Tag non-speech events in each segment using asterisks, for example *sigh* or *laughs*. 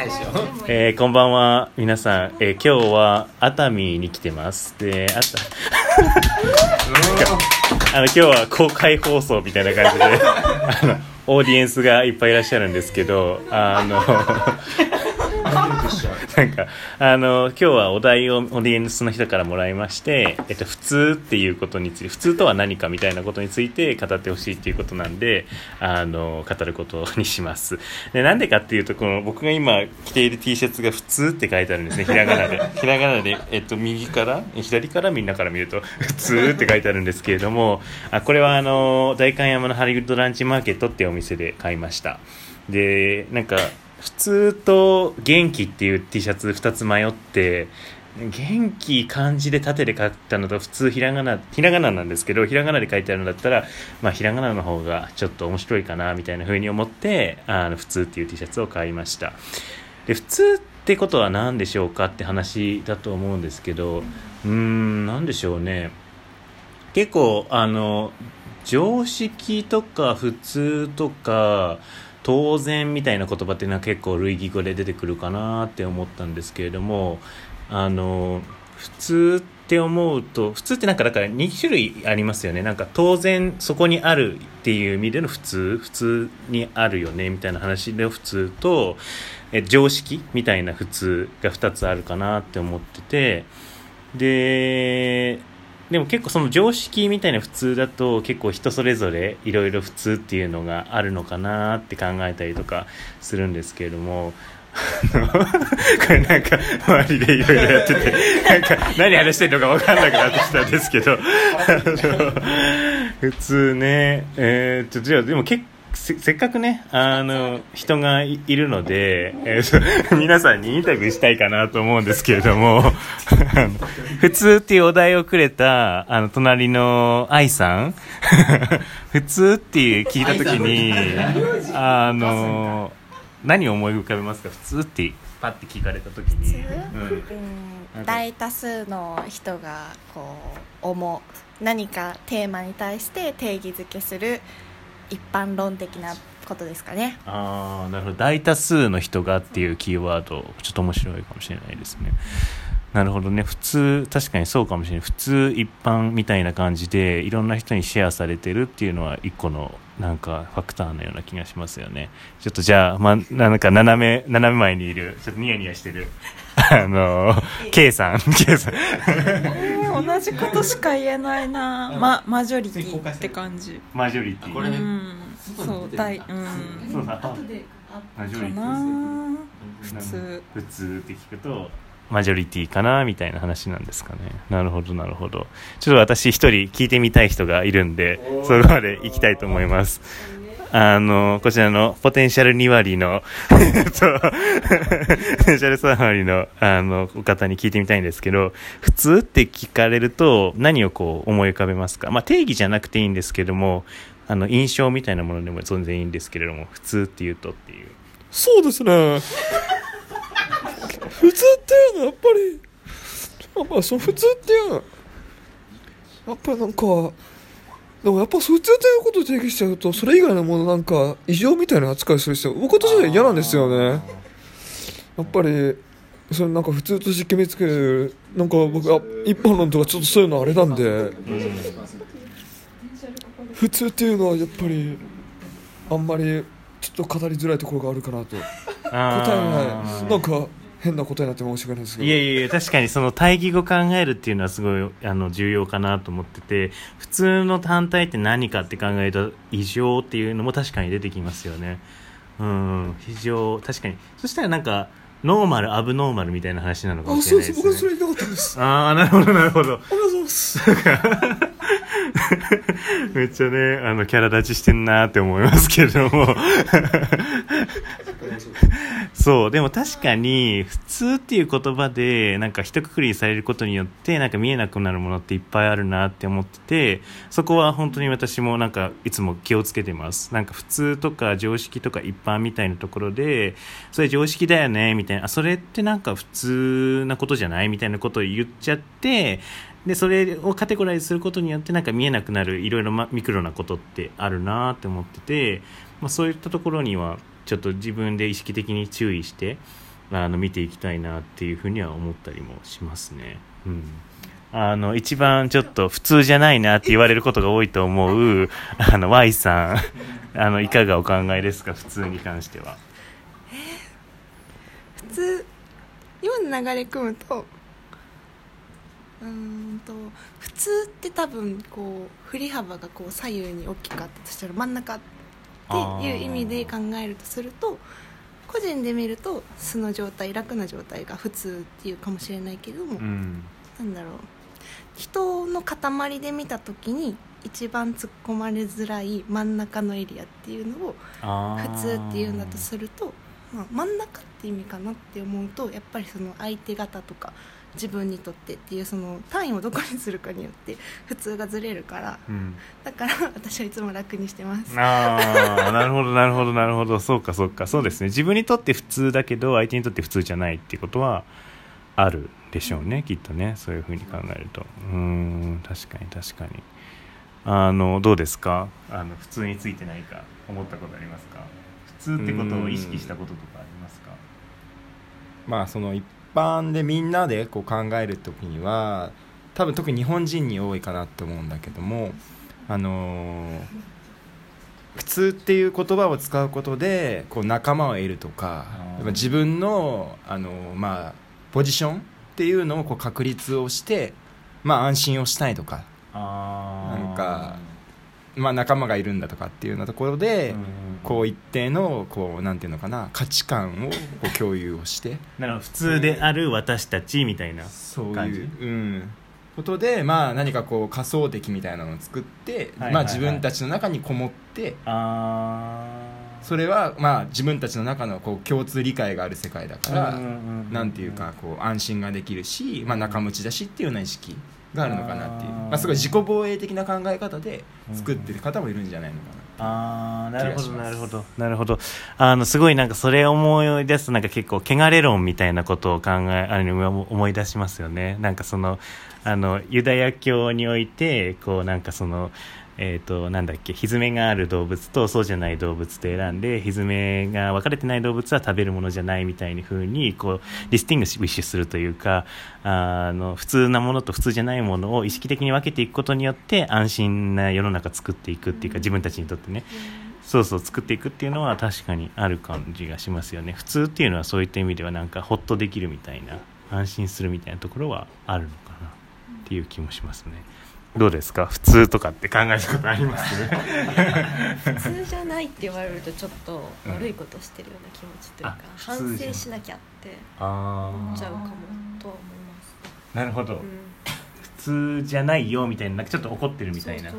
ないでしょ。えーこんばんは。皆さん、えー今日は熱海に来てます。であたあの今日は公開放送みたいな感じで。あのオーディエンスがいっぱいいらっしゃるんですけどあの *laughs* なんかあの今日はお題をオーディエンスの人からもらいまして、えっと、普通っていうことについて普通とは何かみたいなことについて語ってほしいっていうことなんであの語ることにします。でなんでかっていうとこの僕が今着ている T シャツが「普通」って書いてあるんですねひらがなで。ひらがなで、えっと、右から左からみんなから見ると「普通」って書いてあるんですけれどもあこれはあの代官山のハリウッドランチマーケットっていうお店で買いました。でなんか普通と元気っていう T シャツ2つ迷って元気漢字で縦で書いたのと普通ひらがなひらがななんですけどひらがなで書いてあるんだったら、まあ、ひらがなの方がちょっと面白いかなみたいな風に思ってあの普通っていう T シャツを買いました。で普通ってことは何でしょうかって話だと思うんですけどうーん何でしょうね。結構あの常識とか普通とか当然みたいな言葉っていうのは結構類義語で出てくるかなって思ったんですけれどもあの普通って思うと普通ってなんかだから2種類ありますよね。なんか当然そこにあるっていう意味での普通普通にあるよねみたいな話で普通とえ常識みたいな普通が2つあるかなって思っててででも結構その常識みたいな普通だと結構人それぞれいろいろ普通っていうのがあるのかなって考えたりとかするんですけれども。これなんか周りでいろいろやっててなんか何話してるのか分かんなくなってきたんですけど。普通ねえー、っとじゃあでも結構せせっかくねあの人がいいるので、えーと *laughs* 皆さんにインタビューしたいかなと思うんですけれども *laughs* 普通っていうお題をくれたあの隣の愛さん *laughs* 普通っていう聞いた時にあの何を思い浮かべますか？普通ってパッて聞かれた時に、うん。うん、大多数の人がこう思う何かテーマに対して定義づけする一般論的なことですかね。ああなるほど。大多数の人がっていうキーワードちょっと面白いかもしれないですね。なるほどね。普通確かにそうかもしれない。普通一般みたいな感じでいろんな人にシェアされてるっていうのは一個のなんかファクターのような気がしますよね。ちょっとじゃあ、ま、なんか斜め斜め前にいる。ちょっとニヤニヤしてる。あの K さん K さん。同じことしか言えないな、*laughs* ま、マジョリティって感じ。マジョリティ。これね。うん。そう大うん。そうだ。マジョかリティな。普通。普通って聞くとマジョリティかなみたいな話なんですかね。なるほどなるほど。ちょっと私一人聞いてみたい人がいるんでそこまで行きたいと思いますあのこちらのポテンシャル2割の *laughs* ポテンシャル3割のあのお方に聞いてみたいんですけど普通って聞かれると何をこう思い浮かべますか、まあ、定義じゃなくていいんですけどもあの印象みたいなものでも全然いいんですけれども普通っていうとっていうそうですね。普通っていうのはやっぱり、やっぱその普通っていうのは、やっぱなんか、でもやっぱ普通っていうことを定義しちゃうと、それ以外のものなんか異常みたいな扱いする人、僕としては嫌なんですよね。やっぱり、それなんか普通として決めつける、なんか僕は一般論とかちょっとそういうのあれなんで、普通っていうのはやっぱり、あんまりちょっと語りづらいところがあるかなと。答えがないなんか変な答えになって申し訳ないですけど。いやいやいや確かにその対義語考えるっていうのはすごいあの重要かなと思ってて普通の単体って何かって考えると異常っていうのも確かに出てきますよね。うん非常確かに。そしたらなんかノーマルアブノーマルみたいな話なのかもあしれそうないですね。です。僕はそれ言いたかったんです。ああなるほどなるほど。ありがとうございます。*laughs* めっちゃねあのキャラ立ちしてんなって思いますけれどもそうでも確かに普通っていう言葉でなんか一括りされることによってなんか見えなくなるものっていっぱいあるなって思っててそこは本当に私もなんかいつも気をつけてます。なんか普通とか常識とか一般みたいなところでそれ常識だよねみたいな。あそれってなんか普通なことじゃない？みたいなことを言っちゃってでそれをカテゴライズすることによってなんか見えなくなるいろいろミクロなことってあるなって思ってて、まあ、そういったところにはちょっと自分で意識的に注意してあの見ていきたいなっていうふうには思ったりもしますね。うん。あの一番ちょっと普通じゃないなって言われることが多いと思う *laughs* あの Y さん。*laughs* あのいかがお考えですか？普通に関しては。え普通今の流れ組むとうんと普通って多分こう振り幅がこう左右に大きかったとしたら真ん中っていう意味で考えるとすると個人で見ると素の状態楽な状態が普通っていうかもしれないけども、うん。なんだろう。人の塊で見た時に一番突っ込まれづらい真ん中のエリアっていうのを普通っていうんだとすると、まあ、真ん中って意味かなって思うとやっぱりその相手方とか自分にとってっていうその単位をどこにするかによって普通がずれるから。うん。だから私はいつも楽にしてます。ああなるほどなるほどなるほど。そうかそうか。そうですね。自分にとって普通だけど相手にとって普通じゃないっていうことはあるでしょうねきっとね。そういうふうに考えると。うーん確かに確かに。あのどうですか？あの普通について何か思ったことありますか？普通ってことを意識したこととかありますか？まあその一般でみんなでこう考える時には多分特に日本人に多いかなって思うんだけどもあのー普通っていう言葉を使うことでこう仲間を得るとか自分の、あのーまあ、ポジションっていうのをこう確立をして、まあ、安心をしたいとか、あなんかまあ、仲間がいるんだとかっていうようなところで、こう一定のこうなんていうのかな価値観をこう共有をして。なるほど。普通である私たちみたいなそういう、うん、ことで、まあ、何かこう仮想敵みたいなのを作って、まあ、自分たちの中にこもってあそれは、まあ、自分たちの中のこう共通理解がある世界だから、うなんていうかこう安心ができるし、まあ、仲間内だしっていうような意識があるのかなっていう。まあ、すごい自己防衛的な考え方で作ってる方もいるんじゃないのかな。ああなるほどなるほど。なるほど。あのすごいなんかそれを思い出すとなんか結構汚れ論みたいなことを考えあの思い出しますよね。なんかそのあのユダヤ教においてこうなんかそのえー、となんだっけひずめがある動物とそうじゃない動物と選んでひずめが分かれてない動物は食べるものじゃないみたいに風にこうdistinguish するというかあの普通なものと普通じゃないものを意識的に分けていくことによって安心な世の中作っていくっていうか自分たちにとってね。そうそう作っていくっていうのは確かにある感じがしますよね。普通っていうのはそういった意味ではなんかホッとできるみたいな安心するみたいなところはあるのかなっていう気もしますね。どうですか？普通とかって考えたことあります？普通じゃないって言われるとちょっと悪いことしてるような気持ちというか、あ普通じゃん反省しなきゃってあ思っちゃうかもとは思います、なるほど、うん、普通じゃないよみたいななんかちょっと怒ってるみたいな。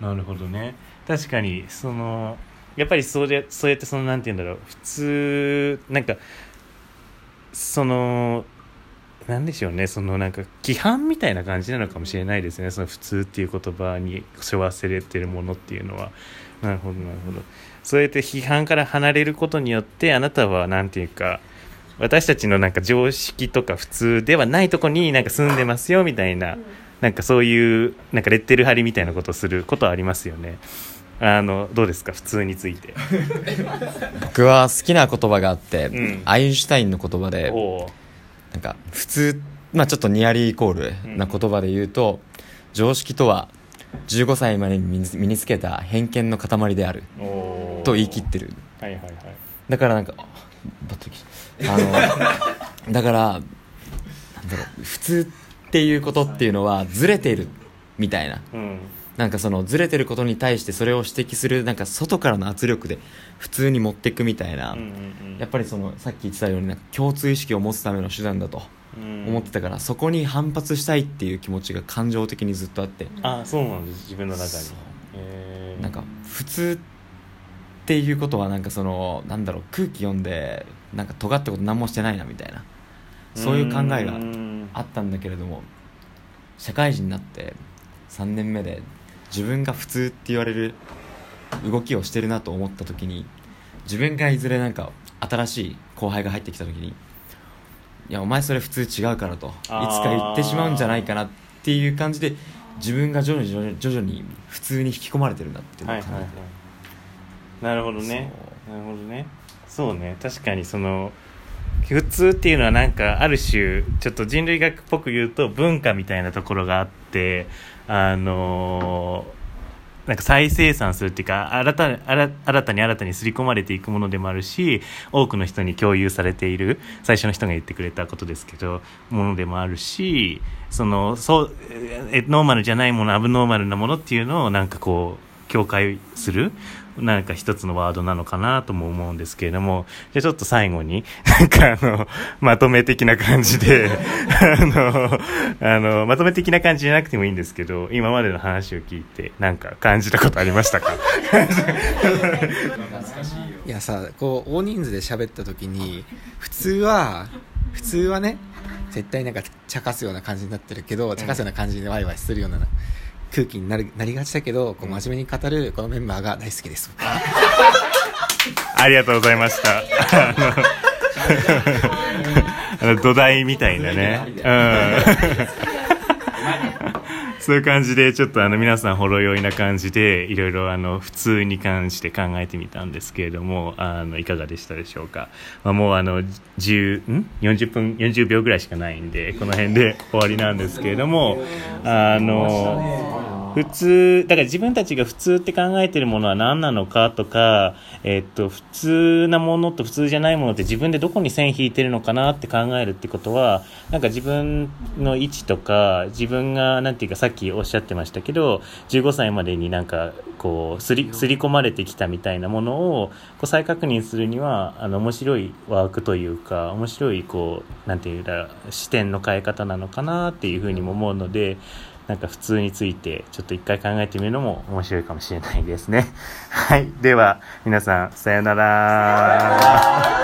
なるほどね。確かにそのやっぱりそれそうやってそのなんて言うんだろう。普通なんかそのなんでしょうね。そのなんか規範みたいな感じなのかもしれないですね。その普通っていう言葉に背負わせれてるものっていうのは。なるほどなるほど。そうやって批判から離れることによってあなたはなんていうか私たちのなんか常識とか普通ではないとこになんか住んでますよみたいな、なんかそういうなんかレッテル貼りみたいなことをすることはありますよね。あのどうですか？普通について。*laughs* 僕は好きな言葉があって、うん。アインシュタインの言葉でなんか普通まあちょっとニアリーイコールな言葉で言うと、常識とは15歳までに身につけた偏見の塊であると言い切ってる。はいはいはい。だからなんかあの *laughs* だからなんだろう普通っていうことっていうのはずれているみたいな。うんなんかそのずれてることに対してそれを指摘するなんか外からの圧力で普通に持っていくみたいな、うんうんやっぱりそのさっき言ってたようになんか共通意識を持つための手段だとうん。思ってたから、そこに反発したいっていう気持ちが感情的にずっとあって、あそうなんです自分の中に。えー。なんか普通っていうことはなんかそのなんだろう空気読んでなんか尖ったこと何もしてないなみたいな。そういう考えがうんあったんだけれども社会人になって3年目で自分が普通って言われる動きをしてるなと思った時に自分がいずれなんか新しい後輩が入ってきた時にいやお前それ普通違うからといつか言ってしまうんじゃないかなっていう感じで自分が徐々に徐々に徐々に普通に引き込まれてるんだっていうのを感じてはいはいはい。なるほどね。そなるほどね。そうね。確かにその普通っていうのはなんかある種ちょっと人類学っぽく言うと文化みたいなところがあってあのなんか再生産するっていうか新た新新たに新たに刷り込まれていくものでもあるし多くの人に共有されている最初の人が言ってくれたことですけどものでもあるしそのそうノーマルじゃないものアブノーマルなものっていうのをなんかこう境界するなんか一つのワードなのかなとも思うんですけれどもじゃちょっと最後になんかあのまとめ的な感じで *laughs* あのあのまとめ的な感じじゃなくてもいいんですけど今までの話を聞いてなんか感じたことありましたか？*laughs* いやさこう大人数で喋った時に普通は普通はね絶対なんか茶化すような感じになってるけど茶化すような感じでワイワイするような空気になるなりがちだけどこう真面目に語るこのメンバーが大好きですありがとうございました。*laughs* 土台みたいなね。うん。そういう感じで、ちょっとあの皆さんほろ酔いな感じで、いろいろあの普通に関して考えてみたんですけれども、あの、いかがでしたでしょうか？まあ、もうあの、10、ん ?40 分、40秒ぐらいしかないんで、この辺で終わりなんですけれども、あの、普通だから自分たちが普通って考えてるものは何なのかとか、えっと普通なものと普通じゃないものって自分でどこに線引いてるのかなって考えるってことはなんか自分の位置とか自分がなんていうかさっきおっしゃってましたけど15歳までになんかこうすりすり込まれてきたみたいなものをこう再確認するにはあの面白いワークというか面白いこうなんていうか視点の変え方なのかなっていうふうにも思うので。なんか普通についてちょっと一回考えてみるのも面白いかもしれないですね。はい。では、皆さん、さよなら。